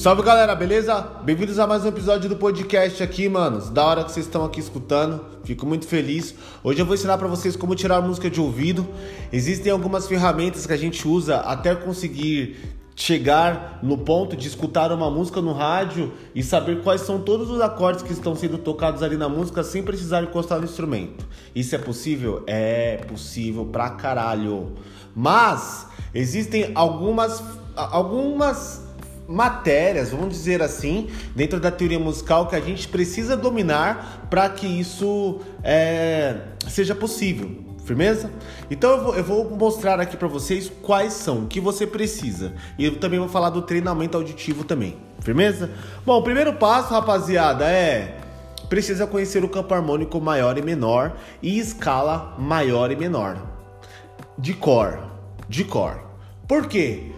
Salve galera, beleza? Bem-vindos a mais um episódio do podcast aqui, manos. Da hora que vocês estão aqui escutando, fico muito feliz. Hoje eu vou ensinar para vocês como tirar música de ouvido. Existem algumas ferramentas que a gente usa até conseguir chegar no ponto de escutar uma música no rádio e saber quais são todos os acordes que estão sendo tocados ali na música sem precisar encostar no instrumento. Isso é possível? É possível pra caralho. Mas existem algumas algumas matérias, vamos dizer assim, dentro da teoria musical que a gente precisa dominar para que isso é, seja possível. Firmeza? Então eu vou, eu vou mostrar aqui para vocês quais são, o que você precisa. E eu também vou falar do treinamento auditivo também. Firmeza? Bom, o primeiro passo, rapaziada, é precisa conhecer o campo harmônico maior e menor e escala maior e menor. De cor. De cor. Por quê?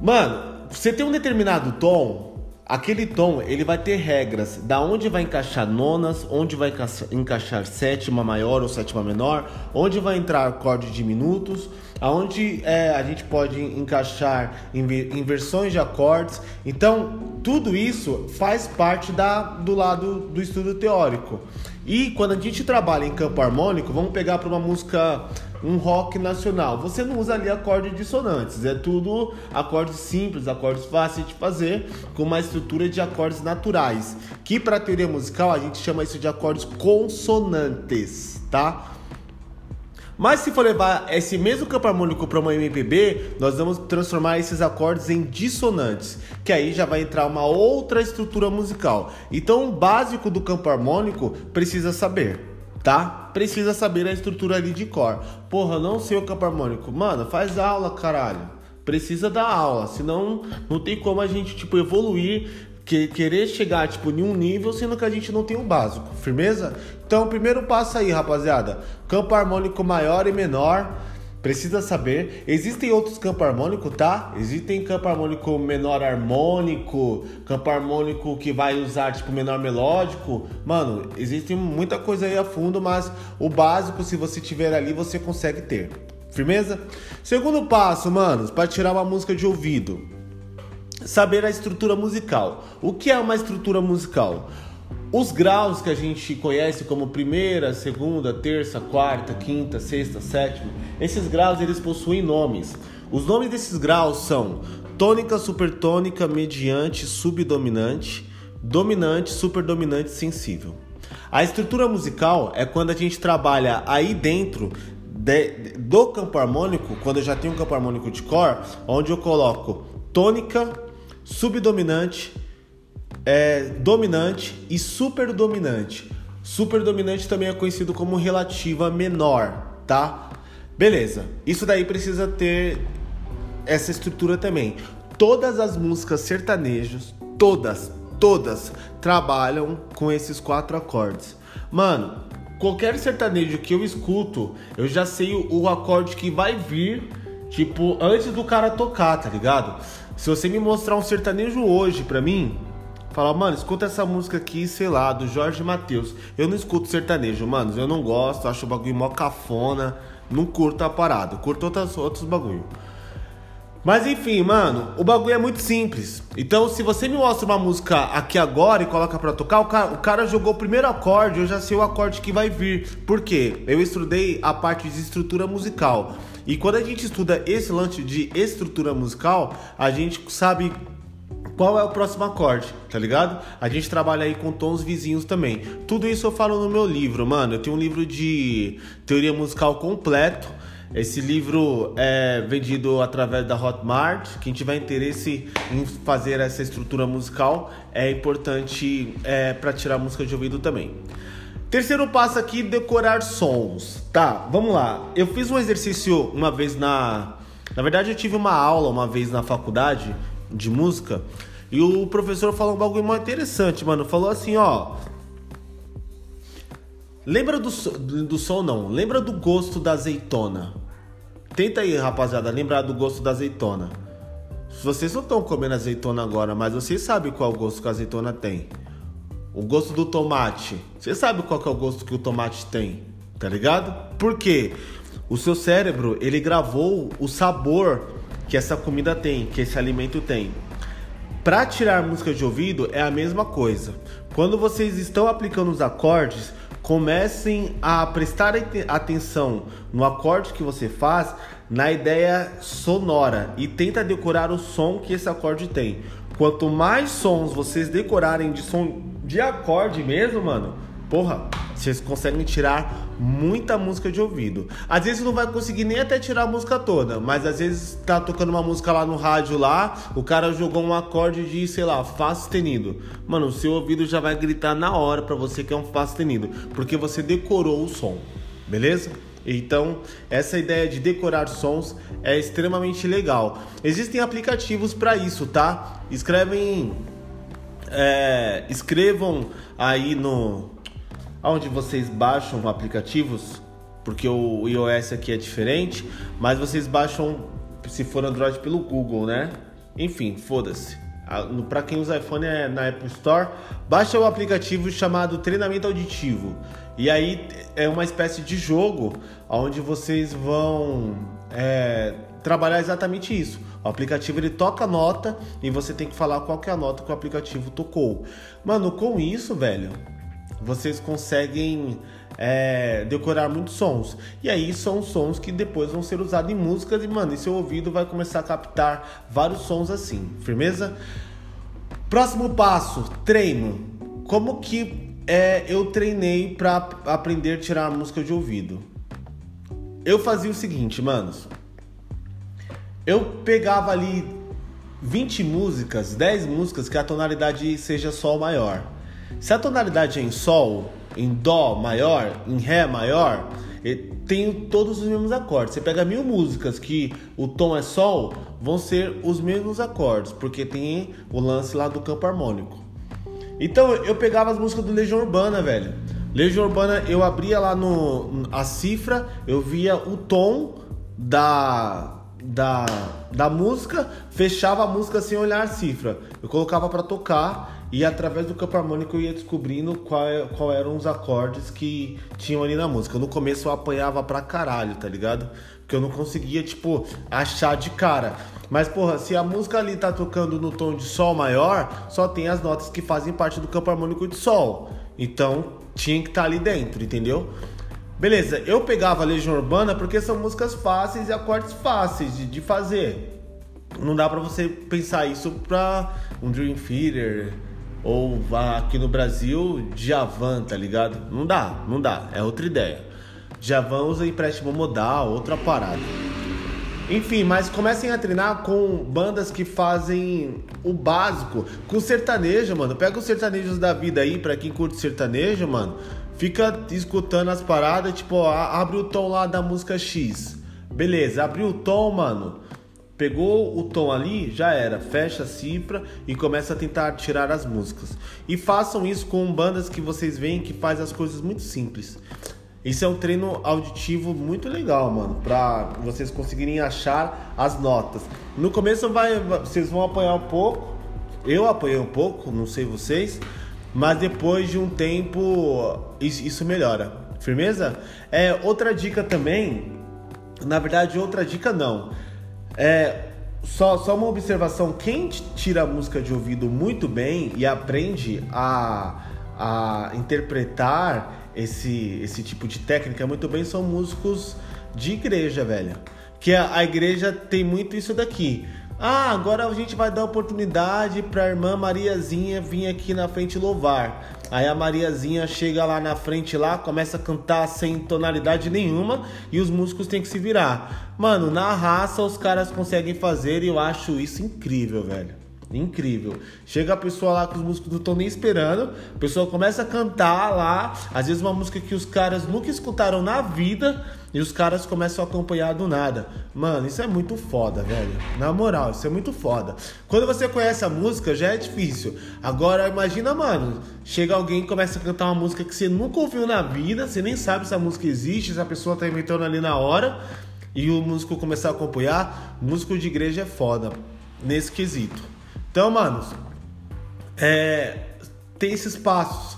Mano, você tem um determinado tom, aquele tom ele vai ter regras da onde vai encaixar nonas, onde vai encaixar sétima maior ou sétima menor, onde vai entrar acorde diminutos, aonde é, a gente pode encaixar inversões de acordes. Então tudo isso faz parte da, do lado do estudo teórico. E quando a gente trabalha em campo harmônico, vamos pegar para uma música um rock nacional. Você não usa ali acordes dissonantes, é tudo acordes simples, acordes fáceis de fazer, com uma estrutura de acordes naturais, que para teoria musical a gente chama isso de acordes consonantes, tá? Mas se for levar esse mesmo campo harmônico para uma MPB, nós vamos transformar esses acordes em dissonantes, que aí já vai entrar uma outra estrutura musical. Então, o básico do campo harmônico precisa saber tá? Precisa saber a estrutura ali de cor. Porra, não sei o campo harmônico. Mano, faz aula, caralho. Precisa dar aula, senão não tem como a gente, tipo, evoluir, que, querer chegar, tipo, em um nível, sendo que a gente não tem o básico. Firmeza? Então, primeiro passo aí, rapaziada. Campo harmônico maior e menor precisa saber. Existem outros campos harmônicos, tá? Existem campo harmônico menor harmônico, campo harmônico que vai usar tipo menor melódico. Mano, existe muita coisa aí a fundo, mas o básico, se você tiver ali, você consegue ter. Firmeza? Segundo passo, manos, para tirar uma música de ouvido. Saber a estrutura musical. O que é uma estrutura musical? Os graus que a gente conhece como primeira, segunda, terça, quarta, quinta, sexta, sétima, esses graus eles possuem nomes. Os nomes desses graus são tônica, supertônica, mediante, subdominante, dominante, superdominante, sensível. A estrutura musical é quando a gente trabalha aí dentro de, do campo harmônico, quando eu já tenho um campo harmônico de cor, onde eu coloco tônica, subdominante, é, dominante e super dominante. Super dominante também é conhecido como relativa menor, tá? Beleza. Isso daí precisa ter essa estrutura também. Todas as músicas sertanejos, todas, todas trabalham com esses quatro acordes. Mano, qualquer sertanejo que eu escuto, eu já sei o, o acorde que vai vir, tipo, antes do cara tocar, tá ligado? Se você me mostrar um sertanejo hoje pra mim, Falar, mano, escuta essa música aqui, sei lá, do Jorge Matheus. Eu não escuto sertanejo, mano. Eu não gosto, acho o bagulho mó cafona. Não curto a parada. Curto outros, outros bagulho. Mas enfim, mano, o bagulho é muito simples. Então, se você me mostra uma música aqui agora e coloca pra tocar, o cara, o cara jogou o primeiro acorde, eu já sei o acorde que vai vir. Por quê? Eu estudei a parte de estrutura musical. E quando a gente estuda esse lance de estrutura musical, a gente sabe qual é o próximo acorde, tá ligado? A gente trabalha aí com tons vizinhos também. Tudo isso eu falo no meu livro, mano. Eu tenho um livro de teoria musical completo. Esse livro é vendido através da Hotmart. Quem tiver interesse em fazer essa estrutura musical é importante é, para tirar música de ouvido também. Terceiro passo aqui, decorar sons. Tá, vamos lá. Eu fiz um exercício uma vez na. Na verdade, eu tive uma aula uma vez na faculdade de música e o professor falou um bagulho interessante, mano. Falou assim, ó. Lembra do, do, som, não. Lembra do gosto da azeitona. Tenta aí, rapaziada, lembrar do gosto da azeitona. Vocês não estão comendo azeitona agora, mas vocês sabem qual gosto que a azeitona tem. O gosto do tomate. Você sabe qual é o gosto que o tomate tem, tá ligado? Por quê? O seu cérebro, ele gravou o sabor que essa comida tem, que esse alimento tem. Para tirar música de ouvido é a mesma coisa. Quando vocês estão aplicando os acordes, comecem a prestar atenção no acorde que você faz, na ideia sonora e tenta decorar o som que esse acorde tem. Quanto mais sons vocês decorarem de som de acorde mesmo, mano, porra, vocês conseguem tirar muita música de ouvido. Às vezes não vai conseguir nem até tirar a música toda, mas às vezes tá tocando uma música lá no rádio lá, o cara jogou um acorde de, sei lá, Fá sustenido. Mano, o seu ouvido já vai gritar na hora para você que é um Fá sustenido, porque você decorou o som. Beleza? Então, essa ideia de decorar sons é extremamente legal. Existem aplicativos para isso, tá? Escrevem, é, escrevam aí no onde vocês baixam aplicativos, porque o iOS aqui é diferente, mas vocês baixam, se for Android, pelo Google, né? Enfim, foda-se. Para quem usa iPhone é na Apple Store, baixa o aplicativo chamado Treinamento Auditivo. E aí é uma espécie de jogo onde vocês vão é, trabalhar exatamente isso. O aplicativo ele toca nota e você tem que falar qual que é a nota que o aplicativo tocou. Mano, com isso, velho, vocês conseguem é, decorar muitos sons. E aí são sons que depois vão ser usados em músicas e, mano, e seu ouvido vai começar a captar vários sons assim. Firmeza? Próximo passo, treino. Como que é, eu treinei para aprender a tirar a música de ouvido? Eu fazia o seguinte, manos. Eu pegava ali 20 músicas, 10 músicas que a tonalidade seja sol maior. Se a tonalidade é em Sol, em Dó maior, em Ré maior, tem todos os mesmos acordes. Você pega mil músicas que o tom é Sol, vão ser os mesmos acordes, porque tem o lance lá do campo harmônico. Então eu pegava as músicas do Legião Urbana, velho. Legião Urbana, eu abria lá no a cifra, eu via o tom da da, da música, fechava a música sem olhar a cifra. Eu colocava para tocar e através do campo harmônico eu ia descobrindo qual, é, qual eram os acordes que tinham ali na música. No começo eu apanhava pra caralho, tá ligado? Porque eu não conseguia, tipo, achar de cara. Mas, porra, se a música ali tá tocando no tom de Sol maior, só tem as notas que fazem parte do campo harmônico de Sol. Então, tinha que estar tá ali dentro, entendeu? Beleza, eu pegava a Legião Urbana porque são músicas fáceis e acordes fáceis de, de fazer. Não dá para você pensar isso pra um Dream Theater ou aqui no Brasil, Javan, tá ligado? Não dá, não dá, é outra ideia. Javan usa empréstimo modal, outra parada. Enfim, mas comecem a treinar com bandas que fazem o básico, com sertanejo, mano. Pega os sertanejos da vida aí, pra quem curte sertanejo, mano. Fica escutando as paradas, tipo, ó, abre o tom lá da música X. Beleza, abriu o tom, mano. Pegou o tom ali, já era. Fecha a cifra e começa a tentar tirar as músicas. E façam isso com bandas que vocês veem que faz as coisas muito simples. Isso é um treino auditivo muito legal, mano, para vocês conseguirem achar as notas. No começo vai, vocês vão apanhar um pouco. Eu apanhei um pouco, não sei vocês, mas depois de um tempo isso, isso melhora. Firmeza? É outra dica também. Na verdade, outra dica não é, só, só uma observação: quem tira a música de ouvido muito bem e aprende a, a interpretar esse, esse tipo de técnica muito bem são músicos de igreja, velho. Que a, a igreja tem muito isso daqui. Ah, agora a gente vai dar oportunidade para a irmã Mariazinha vir aqui na frente louvar. Aí a Mariazinha chega lá na frente lá, começa a cantar sem tonalidade nenhuma e os músicos têm que se virar. Mano, na raça os caras conseguem fazer e eu acho isso incrível, velho. Incrível. Chega a pessoa lá que os músicos não estão nem esperando, a pessoa começa a cantar lá, às vezes uma música que os caras nunca escutaram na vida e os caras começam a acompanhar do nada. Mano, isso é muito foda, velho. Na moral, isso é muito foda. Quando você conhece a música, já é difícil. Agora, imagina, mano, chega alguém e começa a cantar uma música que você nunca ouviu na vida, você nem sabe se a música existe, se a pessoa tá inventando ali na hora, e o músico começar a acompanhar. Músico de igreja é foda nesse quesito. Então, manos, é, tem esses passos.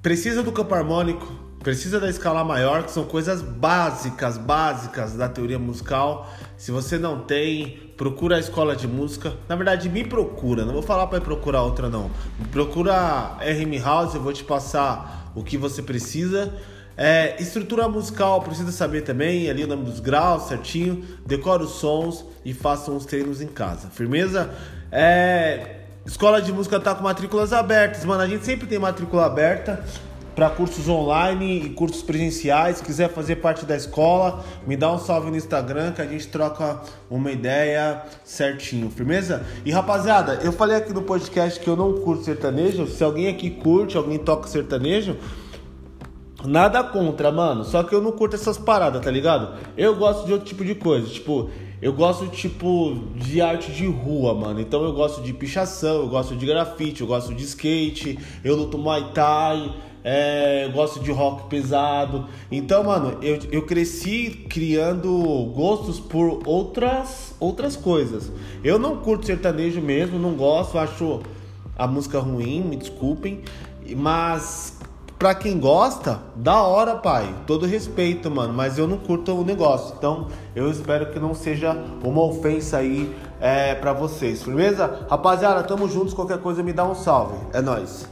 Precisa do campo harmônico, precisa da escala maior, que são coisas básicas, básicas da teoria musical. Se você não tem, procura a escola de música. Na verdade, me procura, não vou falar para procurar outra não. Procura RM House, eu vou te passar o que você precisa. É, estrutura musical, precisa saber também, ali o nome dos graus certinho, decora os sons e faça uns treinos em casa. Firmeza? É, escola de música tá com matrículas abertas, mano. A gente sempre tem matrícula aberta para cursos online e cursos presenciais. Se quiser fazer parte da escola, me dá um salve no Instagram que a gente troca uma ideia certinho, firmeza? E rapaziada, eu falei aqui no podcast que eu não curto sertanejo. Se alguém aqui curte, alguém toca sertanejo, nada contra, mano. Só que eu não curto essas paradas, tá ligado? Eu gosto de outro tipo de coisa, tipo. Eu gosto, tipo, de arte de rua, mano. Então eu gosto de pichação, eu gosto de grafite, eu gosto de skate, eu luto Muay Thai, é, eu gosto de rock pesado. Então, mano, eu, eu cresci criando gostos por outras, outras coisas. Eu não curto sertanejo mesmo, não gosto, acho a música ruim, me desculpem. Mas pra quem gosta, da hora, pai. Todo respeito, mano. Mas eu não curto o negócio. Então eu espero que não seja uma ofensa aí é, pra vocês, beleza? Rapaziada, tamo juntos. Qualquer coisa me dá um salve. É nóis.